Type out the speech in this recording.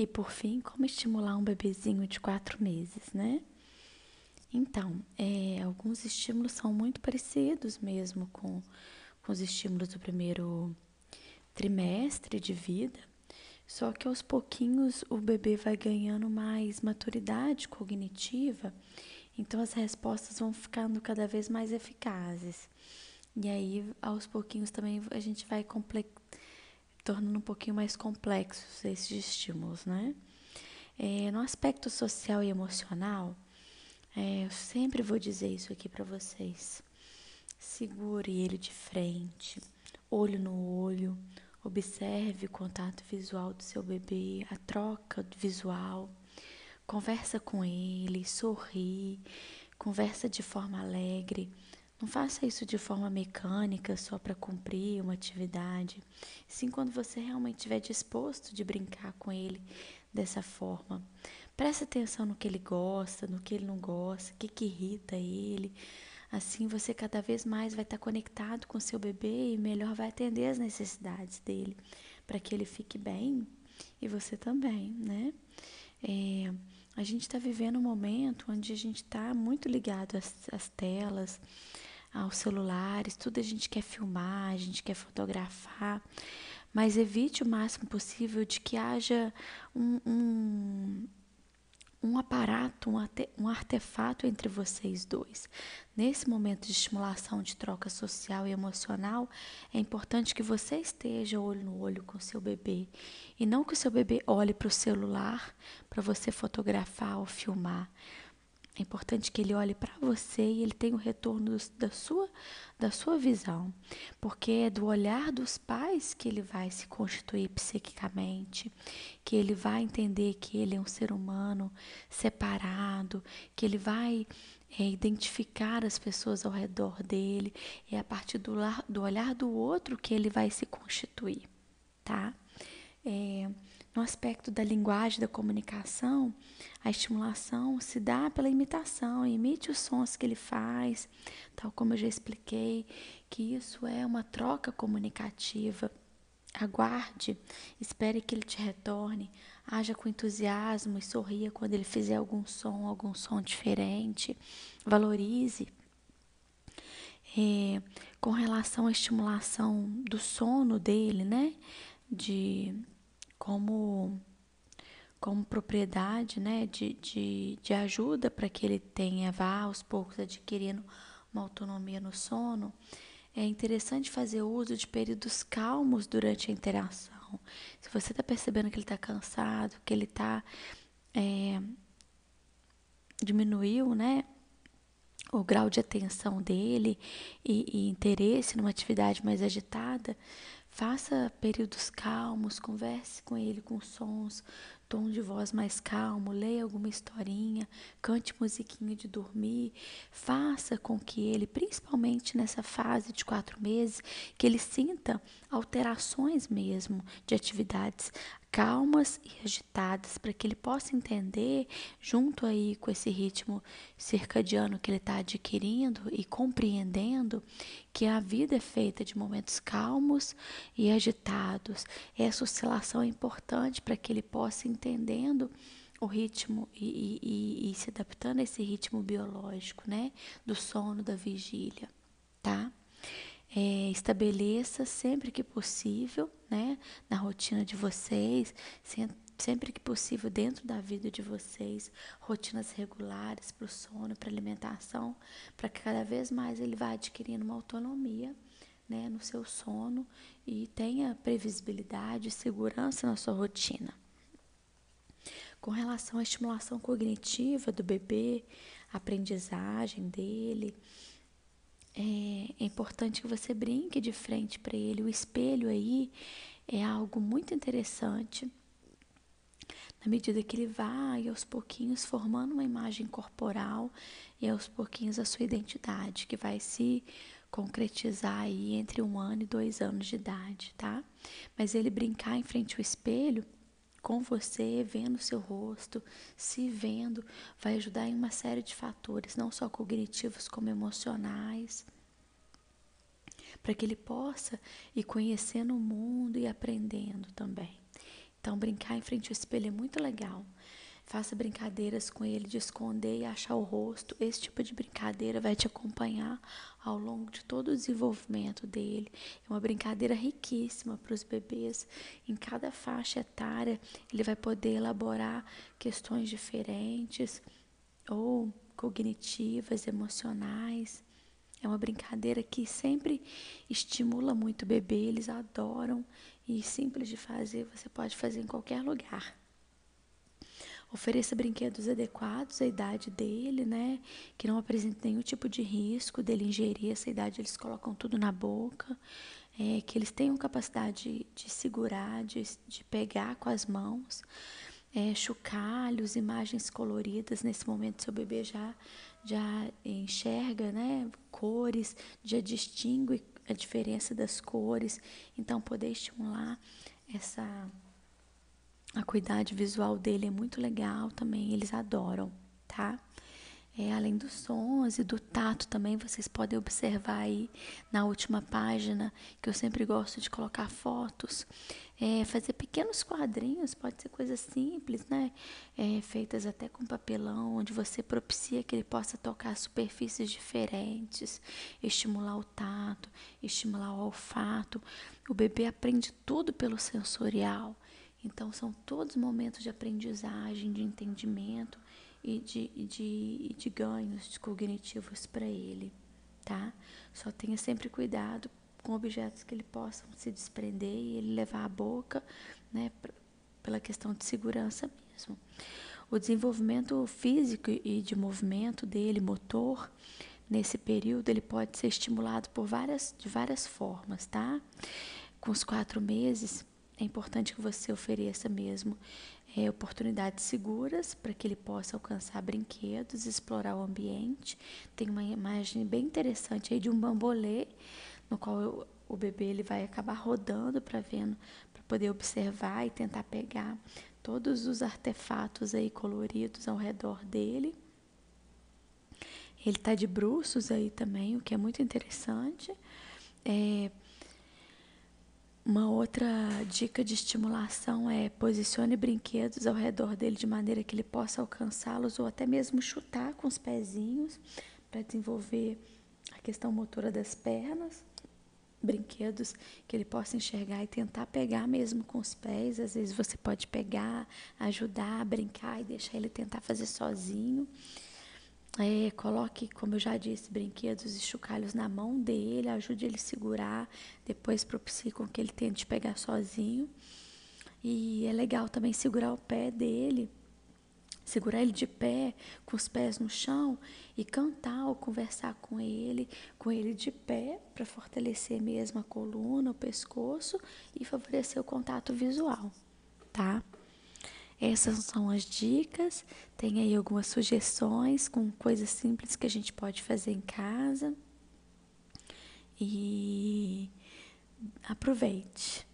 E por fim, como estimular um bebezinho de quatro meses, né? Então, é, alguns estímulos são muito parecidos mesmo com, com os estímulos do primeiro trimestre de vida, só que aos pouquinhos o bebê vai ganhando mais maturidade cognitiva, então as respostas vão ficando cada vez mais eficazes. E aí, aos pouquinhos também a gente vai tornando um pouquinho mais complexos esses estímulos, né? É, no aspecto social e emocional, é, eu sempre vou dizer isso aqui para vocês. Segure ele de frente, olho no olho, observe o contato visual do seu bebê, a troca visual, conversa com ele, sorri, conversa de forma alegre. Não faça isso de forma mecânica só para cumprir uma atividade. Sim, quando você realmente estiver disposto de brincar com ele dessa forma. Preste atenção no que ele gosta, no que ele não gosta, o que, que irrita ele. Assim você cada vez mais vai estar conectado com seu bebê e melhor vai atender as necessidades dele, para que ele fique bem e você também, né? É, a gente está vivendo um momento onde a gente está muito ligado às, às telas, aos celulares, tudo a gente quer filmar, a gente quer fotografar, mas evite o máximo possível de que haja um, um um aparato, um artefato entre vocês dois. Nesse momento de estimulação de troca social e emocional, é importante que você esteja olho no olho com seu bebê e não que o seu bebê olhe para o celular para você fotografar ou filmar. É importante que ele olhe para você e ele tenha o retorno da sua, da sua visão, porque é do olhar dos pais que ele vai se constituir psiquicamente, que ele vai entender que ele é um ser humano separado, que ele vai é, identificar as pessoas ao redor dele, é a partir do, do olhar do outro que ele vai se constituir, tá? É, no aspecto da linguagem da comunicação, a estimulação se dá pela imitação, imite os sons que ele faz, tal como eu já expliquei, que isso é uma troca comunicativa. Aguarde, espere que ele te retorne, haja com entusiasmo e sorria quando ele fizer algum som, algum som diferente. Valorize. É, com relação à estimulação do sono dele, né? De como, como propriedade né, de, de, de ajuda para que ele tenha, vá aos poucos adquirindo uma autonomia no sono, é interessante fazer uso de períodos calmos durante a interação. Se você está percebendo que ele está cansado, que ele está. É, diminuiu, né? O grau de atenção dele e, e interesse numa atividade mais agitada, Faça períodos calmos, converse com ele com sons, tom de voz mais calmo, leia alguma historinha, cante musiquinha de dormir. Faça com que ele, principalmente nessa fase de quatro meses, que ele sinta alterações mesmo de atividades calmas e agitadas para que ele possa entender, junto aí com esse ritmo circadiano que ele está adquirindo e compreendendo, que a vida é feita de momentos calmos e agitados. Essa oscilação é importante para que ele possa entendendo o ritmo e, e, e, se adaptando a esse ritmo biológico, né, do sono, da vigília, tá? É, estabeleça sempre que possível, né, na rotina de vocês, sempre que possível dentro da vida de vocês, rotinas regulares para o sono, para alimentação, para que cada vez mais ele vá adquirindo uma autonomia, né, no seu sono e tenha previsibilidade e segurança na sua rotina. Com relação à estimulação cognitiva do bebê, aprendizagem dele, é, é importante que você brinque de frente para ele. O espelho aí é algo muito interessante. Na medida que ele vai aos pouquinhos formando uma imagem corporal e aos pouquinhos a sua identidade, que vai se concretizar aí entre um ano e dois anos de idade, tá? Mas ele brincar em frente ao espelho com você, vendo seu rosto, se vendo, vai ajudar em uma série de fatores, não só cognitivos como emocionais, para que ele possa ir conhecendo o mundo e aprendendo também. Então, brincar em frente ao espelho é muito legal. Faça brincadeiras com ele de esconder e achar o rosto. Esse tipo de brincadeira vai te acompanhar ao longo de todo o desenvolvimento dele. É uma brincadeira riquíssima para os bebês. Em cada faixa etária, ele vai poder elaborar questões diferentes ou cognitivas, emocionais. É uma brincadeira que sempre estimula muito o bebê, eles adoram e simples de fazer, você pode fazer em qualquer lugar. Ofereça brinquedos adequados à idade dele, né? Que não apresentem nenhum tipo de risco dele ingerir essa idade, eles colocam tudo na boca. É, que eles tenham capacidade de, de segurar, de, de pegar com as mãos. É, chocalhos, imagens coloridas. Nesse momento, seu bebê já, já enxerga né, cores, já distingue a diferença das cores. Então, poder estimular essa a acuidade visual dele é muito legal também, eles adoram, tá? É, além dos sons e do tato também, vocês podem observar aí na última página, que eu sempre gosto de colocar fotos, é, fazer pequenos quadrinhos, pode ser coisas simples, né? É, feitas até com papelão, onde você propicia que ele possa tocar superfícies diferentes, estimular o tato, estimular o olfato. O bebê aprende tudo pelo sensorial. Então, são todos momentos de aprendizagem, de entendimento e de, de, de ganhos cognitivos para ele, tá? Só tenha sempre cuidado com objetos que ele possam se desprender e ele levar à boca, né, pela questão de segurança mesmo. O desenvolvimento físico e de movimento dele, motor, nesse período, ele pode ser estimulado por várias, de várias formas, tá? Com os quatro meses, é importante que você ofereça mesmo é, oportunidades seguras para que ele possa alcançar brinquedos, explorar o ambiente. Tem uma imagem bem interessante aí de um bambolê, no qual eu, o bebê ele vai acabar rodando para vendo, para poder observar e tentar pegar todos os artefatos aí coloridos ao redor dele. Ele está de bruços aí também, o que é muito interessante. É, uma outra dica de estimulação é posicione brinquedos ao redor dele de maneira que ele possa alcançá-los ou até mesmo chutar com os pezinhos para desenvolver a questão motora das pernas. Brinquedos que ele possa enxergar e tentar pegar mesmo com os pés. Às vezes você pode pegar, ajudar, brincar e deixar ele tentar fazer sozinho. É, coloque, como eu já disse, brinquedos e chocalhos na mão dele, ajude ele a segurar, depois propicie com que ele tente pegar sozinho. E é legal também segurar o pé dele, segurar ele de pé, com os pés no chão e cantar ou conversar com ele, com ele de pé, para fortalecer mesmo a coluna, o pescoço e favorecer o contato visual, tá? Essas são as dicas. Tem aí algumas sugestões com coisas simples que a gente pode fazer em casa. E aproveite.